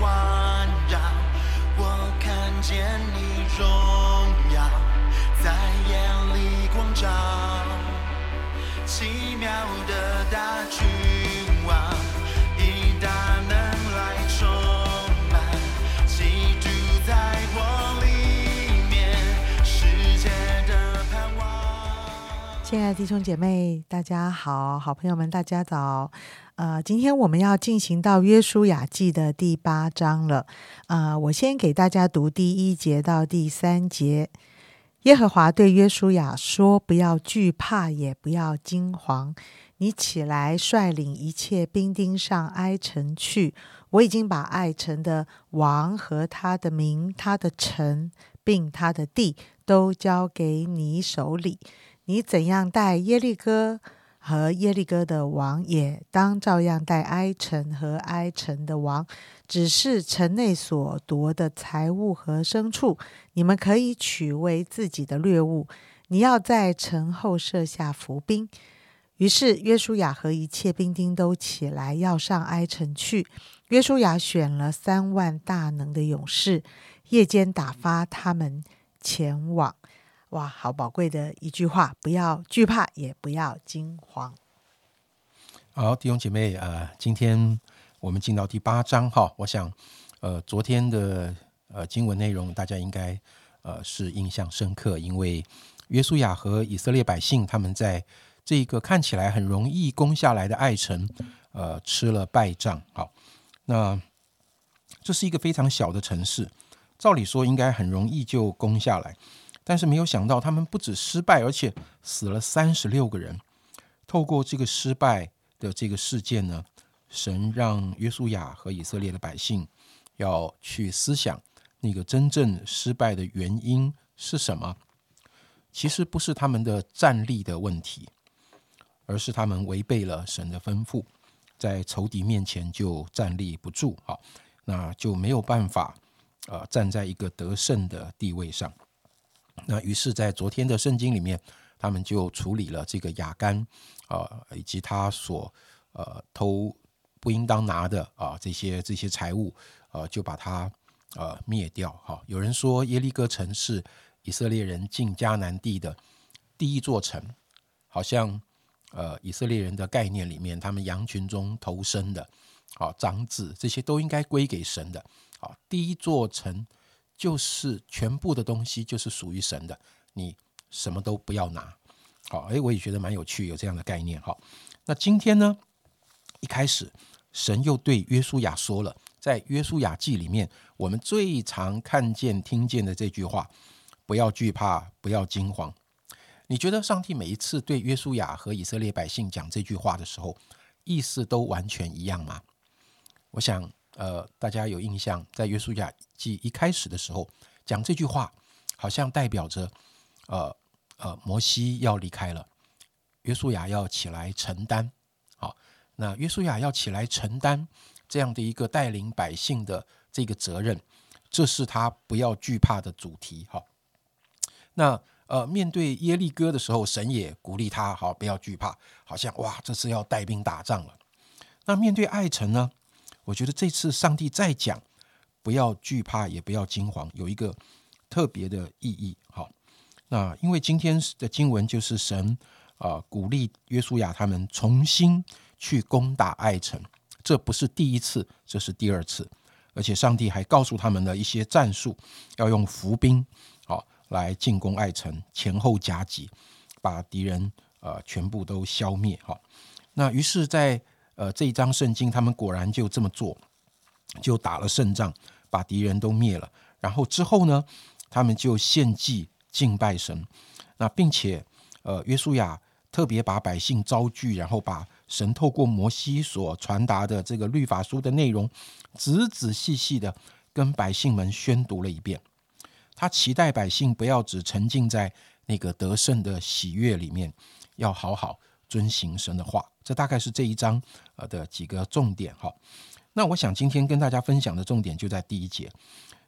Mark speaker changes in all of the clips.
Speaker 1: 环绕，我看见你荣耀在眼里光照，奇妙的
Speaker 2: 亲爱的弟兄姐妹，大家好，好朋友们，大家早。呃，今天我们要进行到约书亚记的第八章了。呃，我先给大家读第一节到第三节。耶和华对约书亚说：“不要惧怕，也不要惊慌。你起来，率领一切兵丁上埃城去。我已经把爱城的王和他的民、他的城，并他的地，都交给你手里。你怎样待耶利哥？”和耶利哥的王也当照样待埃城和埃城的王，只是城内所夺的财物和牲畜，你们可以取为自己的掠物。你要在城后设下伏兵。于是约书亚和一切兵丁都起来，要上埃城去。约书亚选了三万大能的勇士，夜间打发他们前往。哇，好宝贵的一句话！不要惧怕，也不要惊慌。
Speaker 3: 好，弟兄姐妹，呃，今天我们进到第八章哈。我想，呃，昨天的呃经文内容大家应该呃是印象深刻，因为约书亚和以色列百姓他们在这个看起来很容易攻下来的爱城，呃，吃了败仗。好，那这是一个非常小的城市，照理说应该很容易就攻下来。但是没有想到，他们不止失败，而且死了三十六个人。透过这个失败的这个事件呢，神让约书亚和以色列的百姓要去思想那个真正失败的原因是什么。其实不是他们的战力的问题，而是他们违背了神的吩咐，在仇敌面前就站立不住，好，那就没有办法呃站在一个得胜的地位上。那于是，在昨天的圣经里面，他们就处理了这个雅干啊，以及他所呃偷不应当拿的啊这些这些财物，呃，就把它呃灭掉。哈，有人说耶利哥城是以色列人进迦南地的第一座城，好像呃以色列人的概念里面，他们羊群中投生的啊长子，这些都应该归给神的。啊，第一座城。就是全部的东西就是属于神的，你什么都不要拿。好，哎，我也觉得蛮有趣，有这样的概念。好，那今天呢，一开始神又对约书亚说了，在约书亚记里面，我们最常看见、听见的这句话：不要惧怕，不要惊慌。你觉得上帝每一次对约书亚和以色列百姓讲这句话的时候，意思都完全一样吗？我想。呃，大家有印象，在约书亚记一开始的时候讲这句话，好像代表着，呃呃，摩西要离开了，约书亚要起来承担。好，那约书亚要起来承担这样的一个带领百姓的这个责任，这是他不要惧怕的主题。好，那呃，面对耶利哥的时候，神也鼓励他，好，不要惧怕，好像哇，这次要带兵打仗了。那面对爱城呢？我觉得这次上帝再讲，不要惧怕，也不要惊慌，有一个特别的意义。好，那因为今天的经文就是神啊鼓励约书亚他们重新去攻打爱城，这不是第一次，这是第二次，而且上帝还告诉他们的一些战术，要用伏兵好来进攻爱城，前后夹击，把敌人呃全部都消灭。好，那于是，在呃，这一章圣经，他们果然就这么做，就打了胜仗，把敌人都灭了。然后之后呢，他们就献祭敬拜神。那并且，呃，约书亚特别把百姓招聚，然后把神透过摩西所传达的这个律法书的内容，仔仔细细的跟百姓们宣读了一遍。他期待百姓不要只沉浸在那个得胜的喜悦里面，要好好遵行神的话。这大概是这一章呃的几个重点哈。那我想今天跟大家分享的重点就在第一节。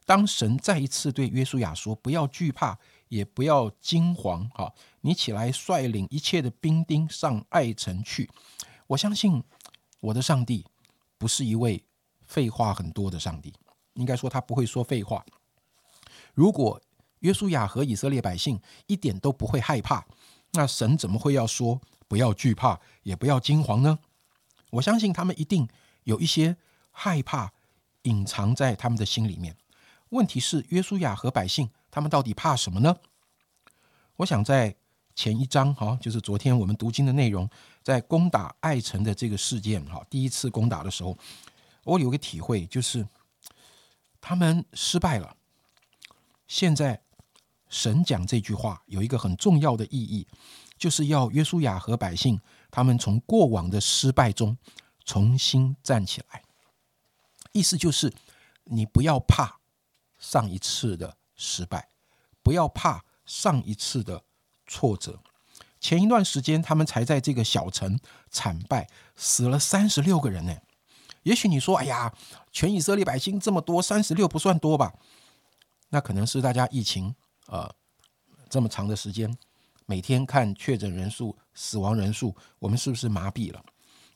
Speaker 3: 当神再一次对约书亚说：“不要惧怕，也不要惊惶，哈，你起来率领一切的兵丁上爱城去。”我相信我的上帝不是一位废话很多的上帝，应该说他不会说废话。如果约书亚和以色列百姓一点都不会害怕，那神怎么会要说不要惧怕，也不要惊慌呢？我相信他们一定有一些害怕隐藏在他们的心里面。问题是，约书亚和百姓他们到底怕什么呢？我想在前一章哈，就是昨天我们读经的内容，在攻打爱城的这个事件哈，第一次攻打的时候，我有个体会，就是他们失败了。现在神讲这句话有一个很重要的意义，就是要约书亚和百姓他们从过往的失败中重新站起来。意思就是你不要怕上一次的失败，不要怕上一次的挫折。前一段时间他们才在这个小城惨败，死了三十六个人呢。也许你说：“哎呀，全以色列百姓这么多，三十六不算多吧？”那可能是大家疫情呃这么长的时间，每天看确诊人数、死亡人数，我们是不是麻痹了？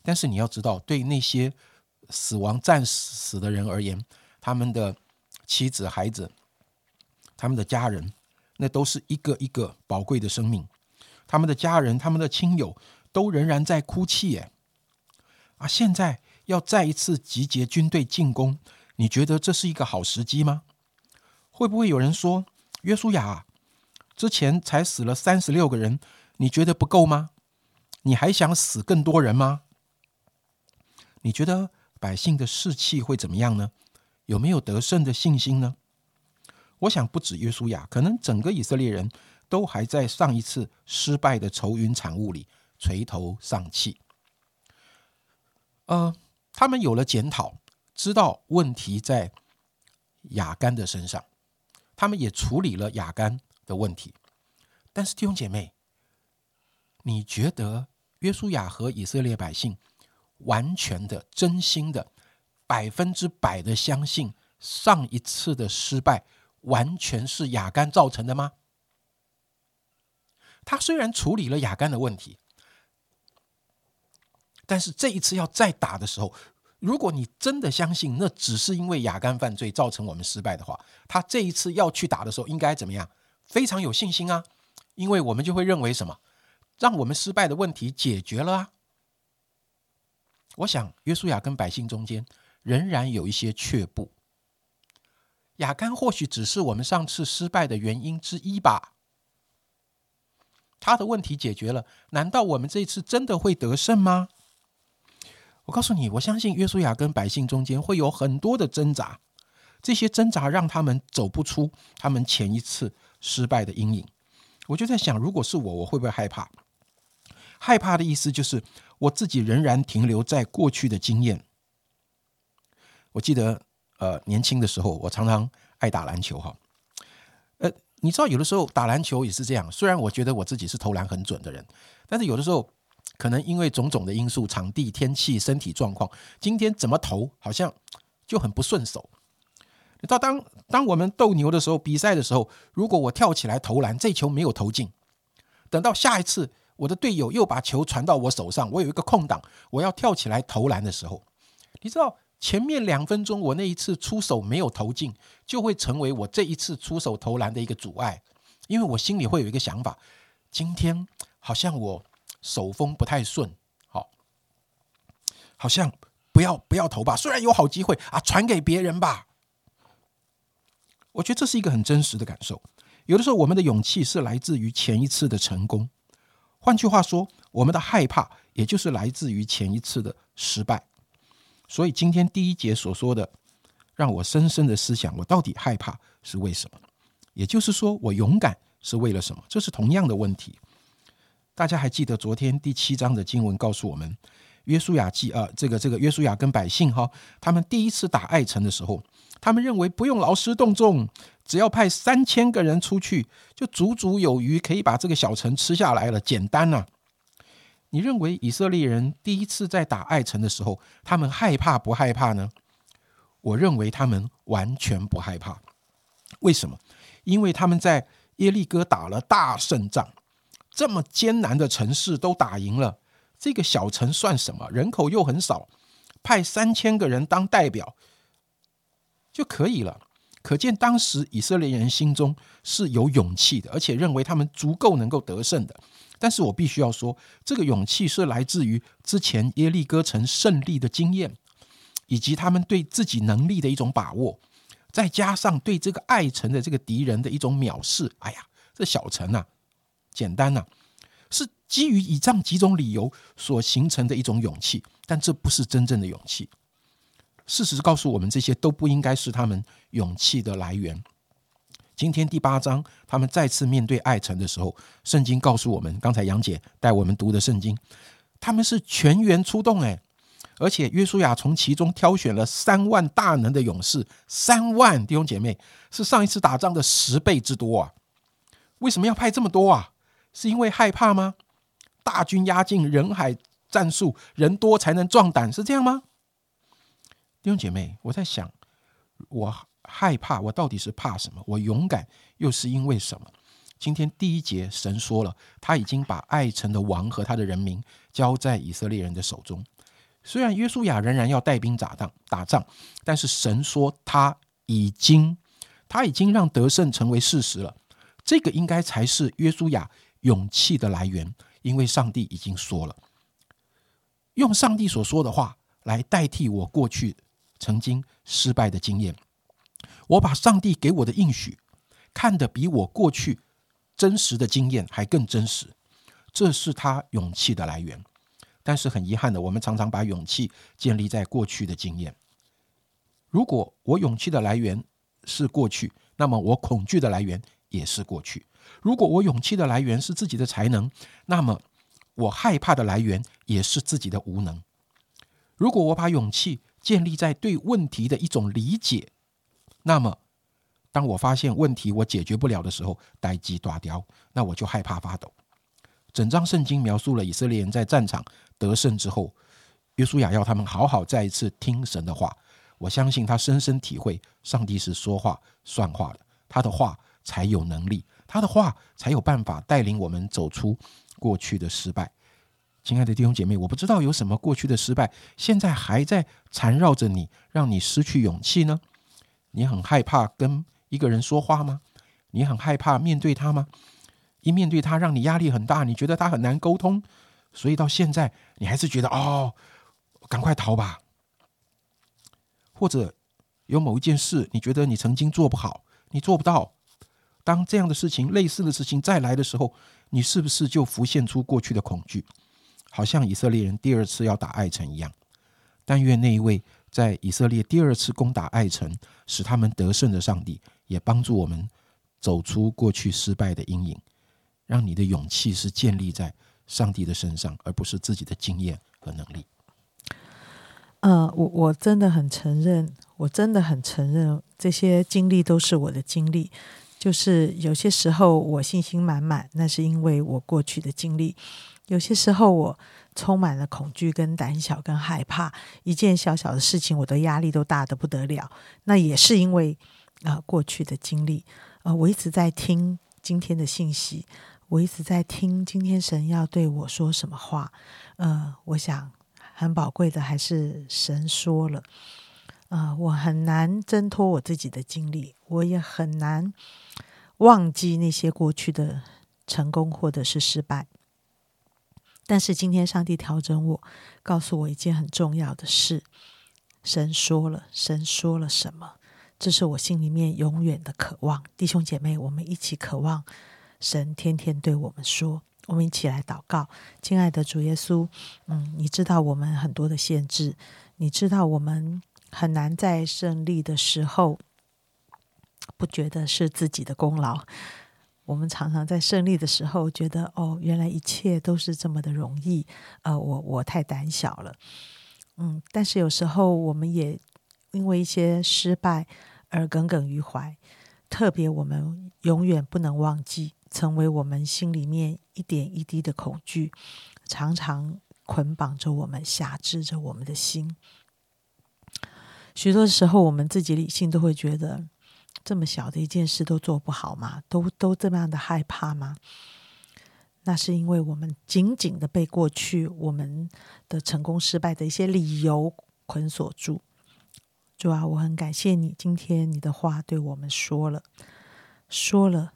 Speaker 3: 但是你要知道，对那些死亡战死的人而言，他们的妻子、孩子、他们的家人，那都是一个一个宝贵的生命。他们的家人、他们的亲友都仍然在哭泣，耶！啊，现在要再一次集结军队进攻，你觉得这是一个好时机吗？会不会有人说，约书亚之前才死了三十六个人，你觉得不够吗？你还想死更多人吗？你觉得百姓的士气会怎么样呢？有没有得胜的信心呢？我想不止约书亚，可能整个以色列人都还在上一次失败的愁云惨雾里垂头丧气。呃，他们有了检讨，知道问题在雅干的身上。他们也处理了雅干的问题，但是弟兄姐妹，你觉得约书亚和以色列百姓完全的、真心的、百分之百的相信上一次的失败完全是雅干造成的吗？他虽然处理了雅干的问题，但是这一次要再打的时候。如果你真的相信那只是因为亚干犯罪造成我们失败的话，他这一次要去打的时候应该怎么样？非常有信心啊，因为我们就会认为什么，让我们失败的问题解决了啊。我想约书亚跟百姓中间仍然有一些却步，亚干或许只是我们上次失败的原因之一吧。他的问题解决了，难道我们这一次真的会得胜吗？我告诉你，我相信约书亚跟百姓中间会有很多的挣扎，这些挣扎让他们走不出他们前一次失败的阴影。我就在想，如果是我，我会不会害怕？害怕的意思就是我自己仍然停留在过去的经验。我记得，呃，年轻的时候，我常常爱打篮球，哈，呃，你知道，有的时候打篮球也是这样。虽然我觉得我自己是投篮很准的人，但是有的时候。可能因为种种的因素，场地、天气、身体状况，今天怎么投好像就很不顺手。你知道，当当我们斗牛的时候，比赛的时候，如果我跳起来投篮，这球没有投进，等到下一次我的队友又把球传到我手上，我有一个空档，我要跳起来投篮的时候，你知道前面两分钟我那一次出手没有投进，就会成为我这一次出手投篮的一个阻碍，因为我心里会有一个想法，今天好像我。手风不太顺，好，好像不要不要投吧。虽然有好机会啊，传给别人吧。我觉得这是一个很真实的感受。有的时候，我们的勇气是来自于前一次的成功。换句话说，我们的害怕也就是来自于前一次的失败。所以今天第一节所说的，让我深深的思想：我到底害怕是为什么？也就是说，我勇敢是为了什么？这是同样的问题。大家还记得昨天第七章的经文告诉我们，约书亚记啊，这个这个约书亚跟百姓哈，他们第一次打爱城的时候，他们认为不用劳师动众，只要派三千个人出去，就足足有余，可以把这个小城吃下来了，简单呐。你认为以色列人第一次在打爱城的时候，他们害怕不害怕呢？我认为他们完全不害怕。为什么？因为他们在耶利哥打了大胜仗。这么艰难的城市都打赢了，这个小城算什么？人口又很少，派三千个人当代表就可以了。可见当时以色列人心中是有勇气的，而且认为他们足够能够得胜的。但是我必须要说，这个勇气是来自于之前耶利哥城胜利的经验，以及他们对自己能力的一种把握，再加上对这个爱城的这个敌人的一种藐视。哎呀，这小城啊，简单呐，是基于以上几种理由所形成的一种勇气，但这不是真正的勇气。事实告诉我们，这些都不应该是他们勇气的来源。今天第八章，他们再次面对爱城的时候，圣经告诉我们，刚才杨姐带我们读的圣经，他们是全员出动，哎，而且约书亚从其中挑选了三万大能的勇士，三万弟兄姐妹是上一次打仗的十倍之多啊！为什么要派这么多啊？是因为害怕吗？大军压境，人海战术，人多才能壮胆，是这样吗？弟兄姐妹，我在想，我害怕，我到底是怕什么？我勇敢又是因为什么？今天第一节，神说了，他已经把爱城的王和他的人民交在以色列人的手中。虽然约书亚仍然要带兵打仗，打仗，但是神说他已经，他已经让得胜成为事实了。这个应该才是约书亚勇气的来源，因为上帝已经说了，用上帝所说的话来代替我过去。曾经失败的经验，我把上帝给我的应许看得比我过去真实的经验还更真实，这是他勇气的来源。但是很遗憾的，我们常常把勇气建立在过去的经验。如果我勇气的来源是过去，那么我恐惧的来源也是过去。如果我勇气的来源是自己的才能，那么我害怕的来源也是自己的无能。如果我把勇气建立在对问题的一种理解，那么当我发现问题我解决不了的时候，呆机断掉，那我就害怕发抖。整章圣经描述了以色列人在战场得胜之后，约书亚要他们好好再一次听神的话。我相信他深深体会，上帝是说话算话的，他的话才有能力，他的话才有办法带领我们走出过去的失败。亲爱的弟兄姐妹，我不知道有什么过去的失败，现在还在缠绕着你，让你失去勇气呢？你很害怕跟一个人说话吗？你很害怕面对他吗？一面对他，让你压力很大，你觉得他很难沟通，所以到现在你还是觉得哦，赶快逃吧。或者有某一件事，你觉得你曾经做不好，你做不到，当这样的事情、类似的事情再来的时候，你是不是就浮现出过去的恐惧？好像以色列人第二次要打爱城一样，但愿那一位在以色列第二次攻打爱城，使他们得胜的上帝，也帮助我们走出过去失败的阴影，让你的勇气是建立在上帝的身上，而不是自己的经验和能力。
Speaker 2: 呃，我我真的很承认，我真的很承认，这些经历都是我的经历。就是有些时候我信心满满，那是因为我过去的经历。有些时候我充满了恐惧、跟胆小、跟害怕，一件小小的事情我的压力都大的不得了。那也是因为啊过去的经历。呃，我一直在听今天的信息，我一直在听今天神要对我说什么话。呃，我想很宝贵的还是神说了。啊，我很难挣脱我自己的经历，我也很难忘记那些过去的成功或者是失败。但是今天，上帝调整我，告诉我一件很重要的事。神说了，神说了什么？这是我心里面永远的渴望。弟兄姐妹，我们一起渴望神天天对我们说。我们一起来祷告，亲爱的主耶稣，嗯，你知道我们很多的限制，你知道我们很难在胜利的时候不觉得是自己的功劳。我们常常在胜利的时候觉得，哦，原来一切都是这么的容易。呃，我我太胆小了，嗯。但是有时候我们也因为一些失败而耿耿于怀。特别我们永远不能忘记，成为我们心里面一点一滴的恐惧，常常捆绑着我们，辖制着我们的心。许多时候，我们自己理性都会觉得。这么小的一件事都做不好吗？都都这么样的害怕吗？那是因为我们紧紧的被过去我们的成功失败的一些理由捆锁住。主啊，我很感谢你，今天你的话对我们说了，说了，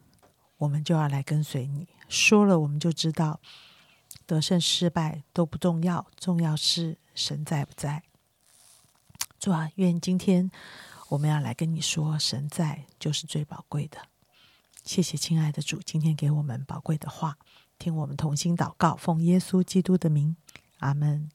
Speaker 2: 我们就要来跟随你；说了，我们就知道得胜失败都不重要，重要是神在不在。主啊，愿今天我们要来跟你说，神在就是最宝贵的。谢谢亲爱的主，今天给我们宝贵的话，听我们同心祷告，奉耶稣基督的名，阿门。